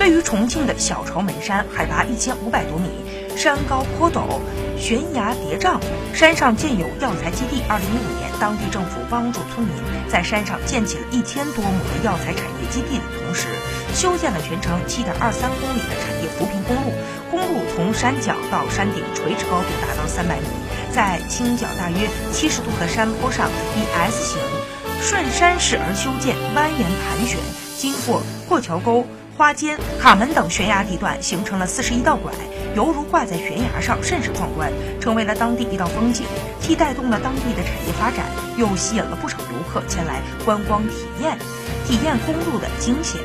位于重庆的小朝门山，海拔一千五百多米，山高坡陡，悬崖叠嶂，山上建有药材基地。二零一五年，当地政府帮助村民在山上建起了一千多亩的药材产业基地的同时，修建了全长七点二三公里的产业扶贫公路。公路从山脚到山顶垂直高度达到三百米，在倾角大约七十度的山坡上，以 S 型顺山势而修建，蜿蜒盘旋，经过过桥沟。花间、卡门等悬崖地段形成了四十一道拐，犹如挂在悬崖上，甚是壮观，成为了当地一道风景。既带动了当地的产业发展，又吸引了不少游客前来观光体验，体验公路的惊险。